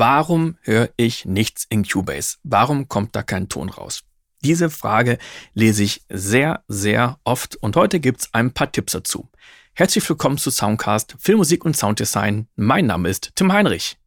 Warum höre ich nichts in Cubase? Warum kommt da kein Ton raus? Diese Frage lese ich sehr, sehr oft und heute gibt's ein paar Tipps dazu. Herzlich willkommen zu Soundcast Filmmusik und Sounddesign. Mein Name ist Tim Heinrich.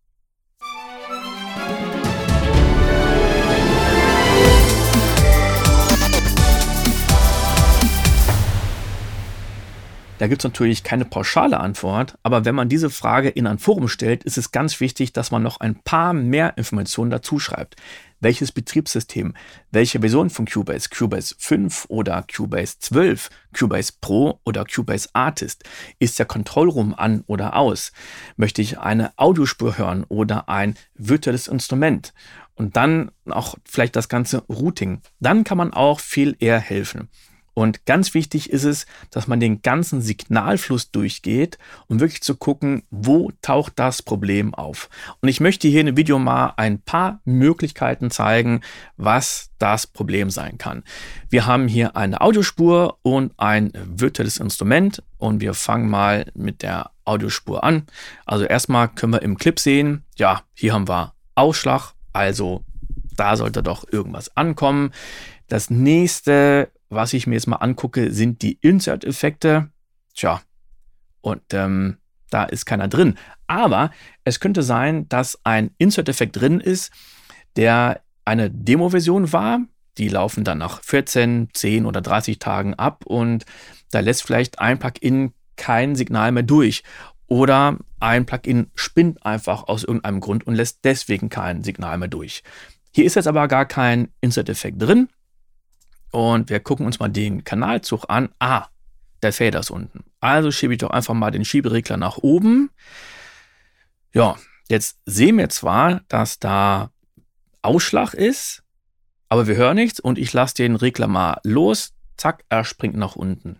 Da gibt es natürlich keine pauschale Antwort, aber wenn man diese Frage in ein Forum stellt, ist es ganz wichtig, dass man noch ein paar mehr Informationen dazu schreibt. Welches Betriebssystem, welche Version von Cubase, Cubase 5 oder Cubase 12, Cubase Pro oder Cubase Artist, ist der Kontrollraum an oder aus? Möchte ich eine Audiospur hören oder ein virtuelles Instrument? Und dann auch vielleicht das ganze Routing. Dann kann man auch viel eher helfen. Und ganz wichtig ist es, dass man den ganzen Signalfluss durchgeht, um wirklich zu gucken, wo taucht das Problem auf. Und ich möchte hier in dem Video mal ein paar Möglichkeiten zeigen, was das Problem sein kann. Wir haben hier eine Audiospur und ein virtuelles Instrument und wir fangen mal mit der Audiospur an. Also erstmal können wir im Clip sehen, ja, hier haben wir Ausschlag, also da sollte doch irgendwas ankommen. Das nächste was ich mir jetzt mal angucke, sind die Insert-Effekte. Tja, und ähm, da ist keiner drin. Aber es könnte sein, dass ein Insert-Effekt drin ist, der eine Demo-Version war. Die laufen dann nach 14, 10 oder 30 Tagen ab und da lässt vielleicht ein Plugin kein Signal mehr durch. Oder ein Plugin spinnt einfach aus irgendeinem Grund und lässt deswegen kein Signal mehr durch. Hier ist jetzt aber gar kein Insert-Effekt drin. Und wir gucken uns mal den Kanalzug an. Ah, der Fader ist unten. Also schiebe ich doch einfach mal den Schieberegler nach oben. Ja, jetzt sehen wir zwar, dass da Ausschlag ist, aber wir hören nichts und ich lasse den Regler mal los. Zack, er springt nach unten.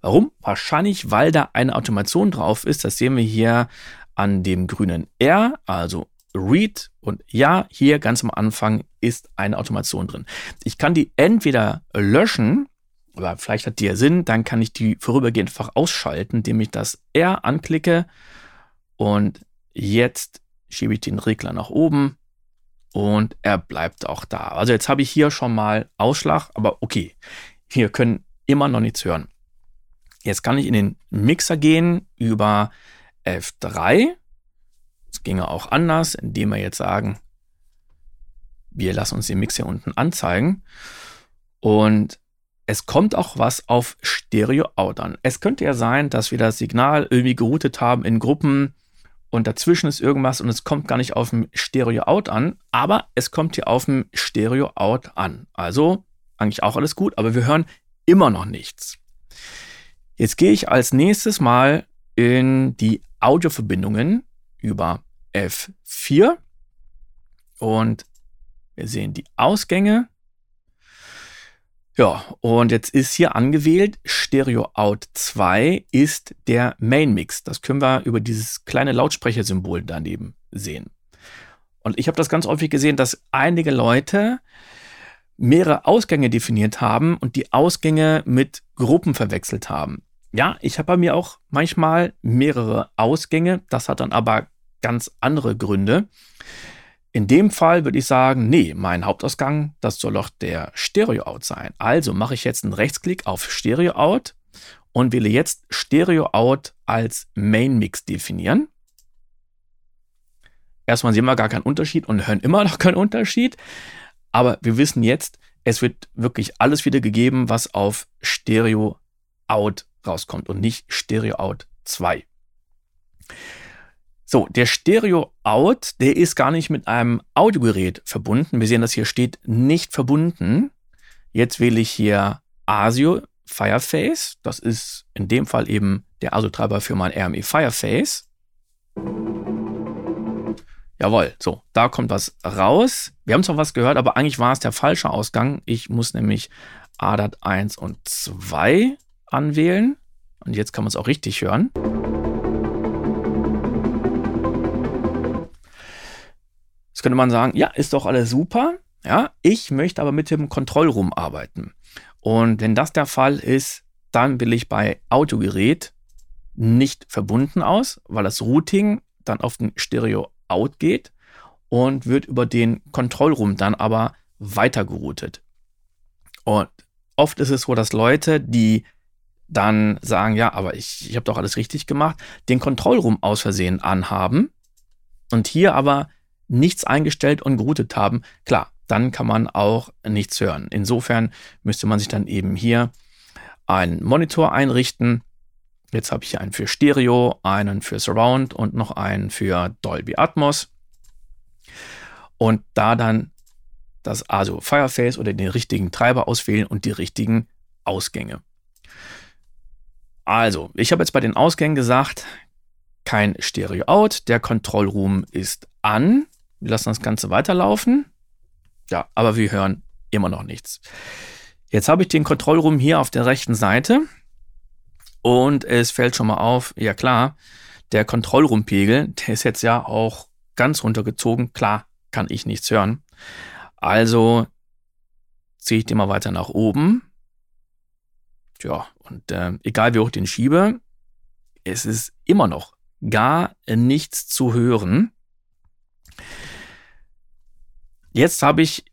Warum? Wahrscheinlich, weil da eine Automation drauf ist. Das sehen wir hier an dem grünen R, also Read und ja, hier ganz am Anfang ist eine Automation drin. Ich kann die entweder löschen, aber vielleicht hat die ja Sinn, dann kann ich die vorübergehend einfach ausschalten, indem ich das R anklicke und jetzt schiebe ich den Regler nach oben und er bleibt auch da. Also jetzt habe ich hier schon mal Ausschlag, aber okay, wir können immer noch nichts hören. Jetzt kann ich in den Mixer gehen über F3 ginge auch anders, indem wir jetzt sagen, wir lassen uns den Mix hier unten anzeigen. Und es kommt auch was auf Stereo-Out an. Es könnte ja sein, dass wir das Signal irgendwie geroutet haben in Gruppen und dazwischen ist irgendwas und es kommt gar nicht auf dem Stereo-Out an, aber es kommt hier auf dem Stereo-Out an. Also eigentlich auch alles gut, aber wir hören immer noch nichts. Jetzt gehe ich als nächstes mal in die Audioverbindungen über F4 und wir sehen die Ausgänge. Ja, und jetzt ist hier angewählt, Stereo Out 2 ist der Main Mix. Das können wir über dieses kleine Lautsprechersymbol daneben sehen. Und ich habe das ganz häufig gesehen, dass einige Leute mehrere Ausgänge definiert haben und die Ausgänge mit Gruppen verwechselt haben. Ja, ich habe bei mir auch manchmal mehrere Ausgänge. Das hat dann aber ganz andere Gründe. In dem Fall würde ich sagen, nee, mein Hauptausgang, das soll doch der Stereo-Out sein. Also mache ich jetzt einen Rechtsklick auf Stereo-Out und wähle jetzt Stereo-Out als Main-Mix definieren. Erstmal sehen wir gar keinen Unterschied und hören immer noch keinen Unterschied. Aber wir wissen jetzt, es wird wirklich alles wieder gegeben, was auf Stereo-Out rauskommt und nicht Stereo-Out 2. So, der Stereo-Out, der ist gar nicht mit einem Audiogerät verbunden. Wir sehen, dass hier steht nicht verbunden. Jetzt wähle ich hier ASIO Fireface. Das ist in dem Fall eben der ASIO-Treiber für mein RME Fireface. Jawohl, so, da kommt was raus. Wir haben zwar was gehört, aber eigentlich war es der falsche Ausgang. Ich muss nämlich ADAT 1 und 2 anwählen. Und jetzt kann man es auch richtig hören. Jetzt könnte man sagen, ja, ist doch alles super. Ja, ich möchte aber mit dem Kontrollraum arbeiten. Und wenn das der Fall ist, dann will ich bei Audiogerät nicht verbunden aus, weil das Routing dann auf den Stereo-Out geht. und wird über den Kontrollraum dann aber weitergeroutet. Und oft ist es so, dass Leute, die dann sagen, ja, aber ich, ich habe doch alles richtig gemacht, den Kontrollraum aus Versehen anhaben und hier aber nichts eingestellt und geroutet haben. Klar, dann kann man auch nichts hören. Insofern müsste man sich dann eben hier einen Monitor einrichten. Jetzt habe ich hier einen für Stereo, einen für Surround und noch einen für Dolby Atmos. Und da dann das ASO Fireface oder den richtigen Treiber auswählen und die richtigen Ausgänge. Also, ich habe jetzt bei den Ausgängen gesagt, kein Stereo-Out, der Kontrollroom ist an. Wir lassen das Ganze weiterlaufen. Ja, aber wir hören immer noch nichts. Jetzt habe ich den Kontrollraum hier auf der rechten Seite und es fällt schon mal auf, ja klar, der Kontrollrumpegel, der ist jetzt ja auch ganz runtergezogen. Klar, kann ich nichts hören. Also ziehe ich den mal weiter nach oben. Tja, und äh, egal wie hoch ich den schiebe, es ist immer noch gar nichts zu hören. Jetzt habe ich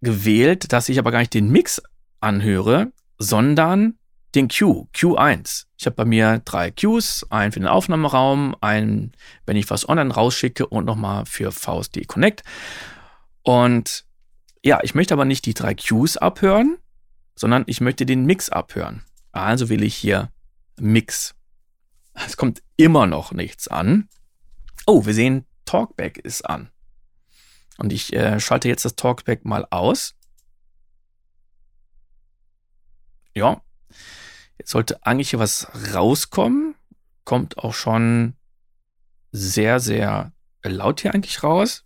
gewählt, dass ich aber gar nicht den Mix anhöre, sondern den Q, Q1. Ich habe bei mir drei Qs, einen für den Aufnahmeraum, einen, wenn ich was online rausschicke und nochmal für VSD Connect. Und ja, ich möchte aber nicht die drei Qs abhören, sondern ich möchte den Mix abhören. Also wähle ich hier Mix. Es kommt immer noch nichts an. Oh, wir sehen, Talkback ist an. Und ich äh, schalte jetzt das Talkback mal aus. Ja, jetzt sollte eigentlich hier was rauskommen. Kommt auch schon sehr, sehr laut hier eigentlich raus.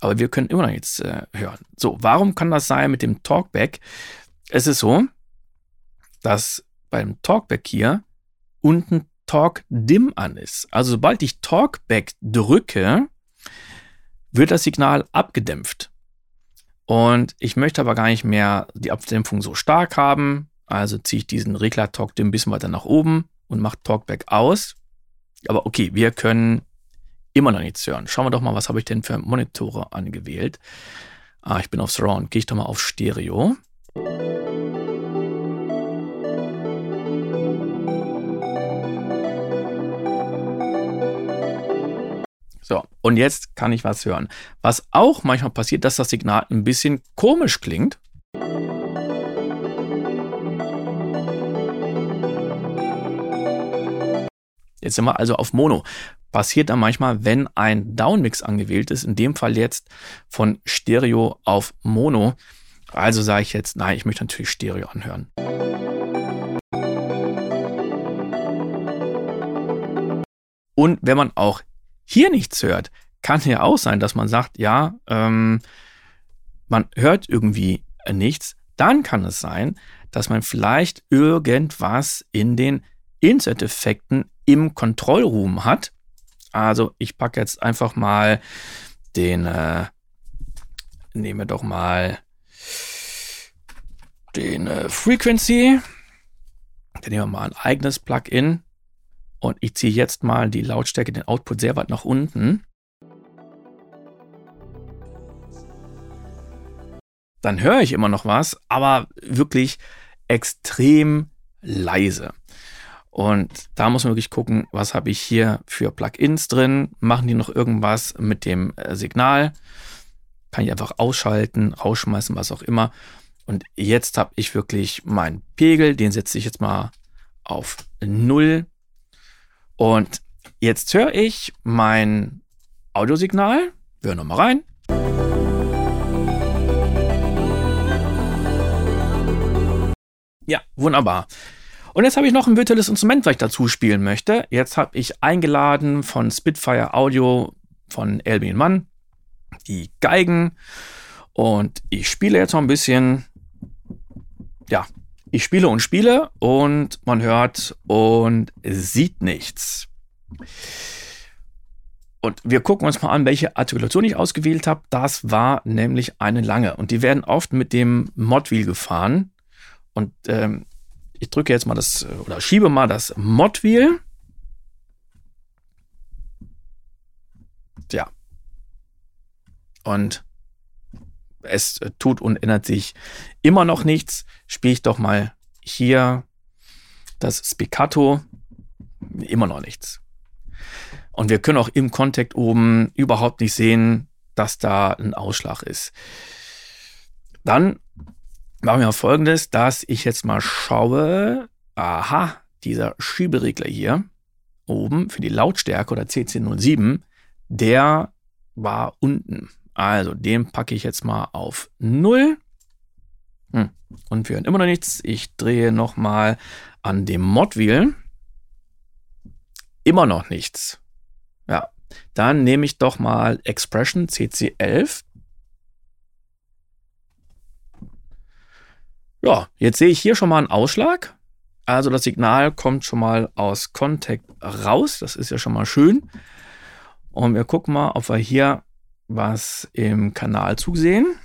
Aber wir können immer noch nichts äh, hören. So, warum kann das sein mit dem Talkback? Es ist so, dass beim Talkback hier unten Talk Dim an ist. Also sobald ich Talkback drücke, wird das Signal abgedämpft. Und ich möchte aber gar nicht mehr die Abdämpfung so stark haben. Also ziehe ich diesen Regler Talk ein bisschen weiter nach oben und mache Talkback aus. Aber okay, wir können immer noch nichts hören. Schauen wir doch mal, was habe ich denn für Monitore angewählt. Ah, ich bin auf Surround. Gehe ich doch mal auf Stereo. So, und jetzt kann ich was hören. Was auch manchmal passiert, dass das Signal ein bisschen komisch klingt. Jetzt sind wir also auf Mono. Passiert dann manchmal, wenn ein Downmix angewählt ist, in dem Fall jetzt von Stereo auf Mono. Also sage ich jetzt, nein, ich möchte natürlich Stereo anhören. Und wenn man auch hier nichts hört, kann ja auch sein, dass man sagt, ja, ähm, man hört irgendwie nichts. Dann kann es sein, dass man vielleicht irgendwas in den Insert-Effekten im Kontrollroom hat. Also ich packe jetzt einfach mal den, äh, nehmen wir doch mal den äh, Frequency. Dann nehmen wir mal ein eigenes Plugin. Und ich ziehe jetzt mal die Lautstärke, den Output sehr weit nach unten. Dann höre ich immer noch was, aber wirklich extrem leise. Und da muss man wirklich gucken, was habe ich hier für Plugins drin? Machen die noch irgendwas mit dem äh, Signal? Kann ich einfach ausschalten, rausschmeißen, was auch immer. Und jetzt habe ich wirklich meinen Pegel, den setze ich jetzt mal auf 0 und jetzt höre ich mein Audiosignal. Hören nochmal rein. Ja, wunderbar. Und jetzt habe ich noch ein virtuelles Instrument, was ich dazu spielen möchte. Jetzt habe ich eingeladen von Spitfire Audio von Elbin Mann die Geigen. Und ich spiele jetzt noch ein bisschen. Ja, ich spiele und spiele und man hört und sieht nichts. Und wir gucken uns mal an, welche Artikulation ich ausgewählt habe. Das war nämlich eine lange. Und die werden oft mit dem Modwheel gefahren. Und ähm, ich drücke jetzt mal das oder schiebe mal das Modwheel. Ja, und es tut und ändert sich immer noch nichts, spiele ich doch mal hier das Spiccato, immer noch nichts. Und wir können auch im Kontakt oben überhaupt nicht sehen, dass da ein Ausschlag ist. Dann machen wir folgendes, dass ich jetzt mal schaue. Aha, dieser Schieberegler hier oben für die Lautstärke oder CC07, der war unten. Also den packe ich jetzt mal auf 0. Hm. Und wir hören immer noch nichts. Ich drehe nochmal an dem Modwheel. Immer noch nichts. Ja, dann nehme ich doch mal Expression CC11. Ja, jetzt sehe ich hier schon mal einen Ausschlag. Also das Signal kommt schon mal aus Contact raus. Das ist ja schon mal schön. Und wir gucken mal, ob wir hier was im Kanal zusehen.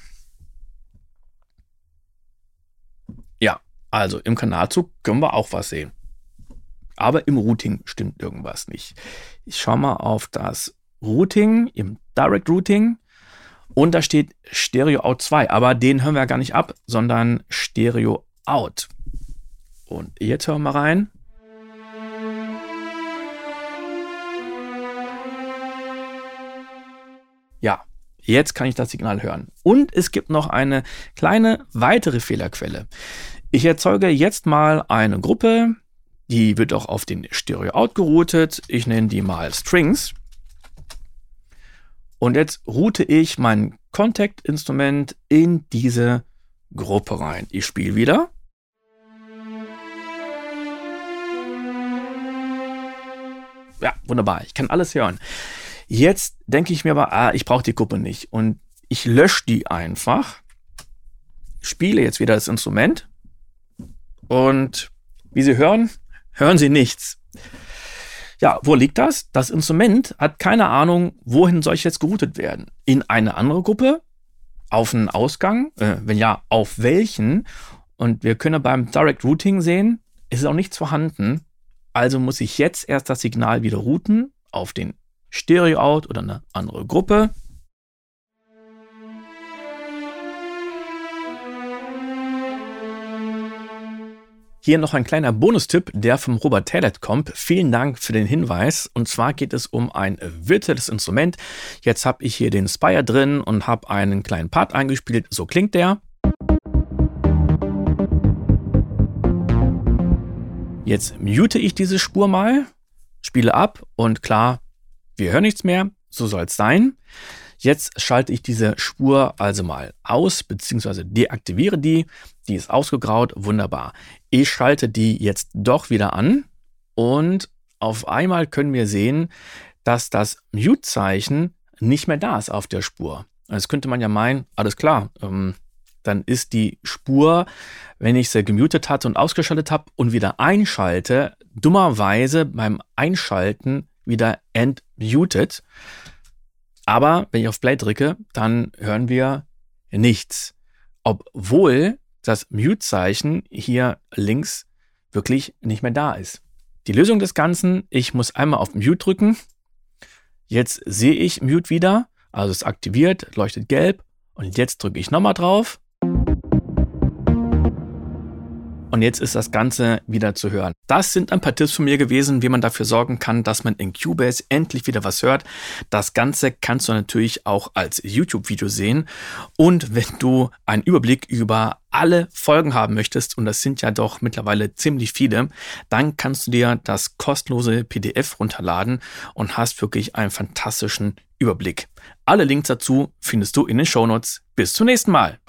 Ja, also im Kanalzug können wir auch was sehen. Aber im Routing stimmt irgendwas nicht. Ich schaue mal auf das Routing, im Direct Routing. Und da steht Stereo Out 2, aber den hören wir ja gar nicht ab, sondern Stereo Out. Und jetzt hören wir mal rein. Ja, jetzt kann ich das Signal hören. Und es gibt noch eine kleine weitere Fehlerquelle. Ich erzeuge jetzt mal eine Gruppe, die wird auch auf den Stereo Out geroutet. Ich nenne die mal Strings. Und jetzt route ich mein Contact-Instrument in diese Gruppe rein. Ich spiele wieder. Ja, wunderbar. Ich kann alles hören. Jetzt denke ich mir aber, ah, ich brauche die Gruppe nicht. Und ich lösche die einfach. Spiele jetzt wieder das Instrument. Und wie Sie hören, hören Sie nichts. Ja, wo liegt das? Das Instrument hat keine Ahnung, wohin soll ich jetzt geroutet werden. In eine andere Gruppe? Auf einen Ausgang? Äh, wenn ja, auf welchen? Und wir können beim Direct Routing sehen, es ist auch nichts vorhanden. Also muss ich jetzt erst das Signal wieder routen auf den Stereo-Out oder eine andere Gruppe. Hier noch ein kleiner Bonustipp, der vom Robert Taylor kommt. Vielen Dank für den Hinweis. Und zwar geht es um ein virtuelles Instrument. Jetzt habe ich hier den Spire drin und habe einen kleinen Part eingespielt. So klingt der. Jetzt mute ich diese Spur mal, spiele ab und klar, wir hören nichts mehr. So soll es sein. Jetzt schalte ich diese Spur also mal aus, beziehungsweise deaktiviere die. Die ist ausgegraut, wunderbar. Ich schalte die jetzt doch wieder an und auf einmal können wir sehen, dass das Mute-Zeichen nicht mehr da ist auf der Spur. Jetzt könnte man ja meinen, alles klar, ähm, dann ist die Spur, wenn ich sie gemutet hatte und ausgeschaltet habe und wieder einschalte, dummerweise beim Einschalten wieder entmutet. Aber wenn ich auf Play drücke, dann hören wir nichts. Obwohl das Mute-Zeichen hier links wirklich nicht mehr da ist. Die Lösung des Ganzen, ich muss einmal auf Mute drücken. Jetzt sehe ich Mute wieder, also es aktiviert, leuchtet gelb. Und jetzt drücke ich nochmal drauf. Und jetzt ist das Ganze wieder zu hören. Das sind ein paar Tipps von mir gewesen, wie man dafür sorgen kann, dass man in Cubase endlich wieder was hört. Das Ganze kannst du natürlich auch als YouTube-Video sehen. Und wenn du einen Überblick über alle Folgen haben möchtest, und das sind ja doch mittlerweile ziemlich viele, dann kannst du dir das kostenlose PDF runterladen und hast wirklich einen fantastischen Überblick. Alle Links dazu findest du in den Shownotes. Bis zum nächsten Mal.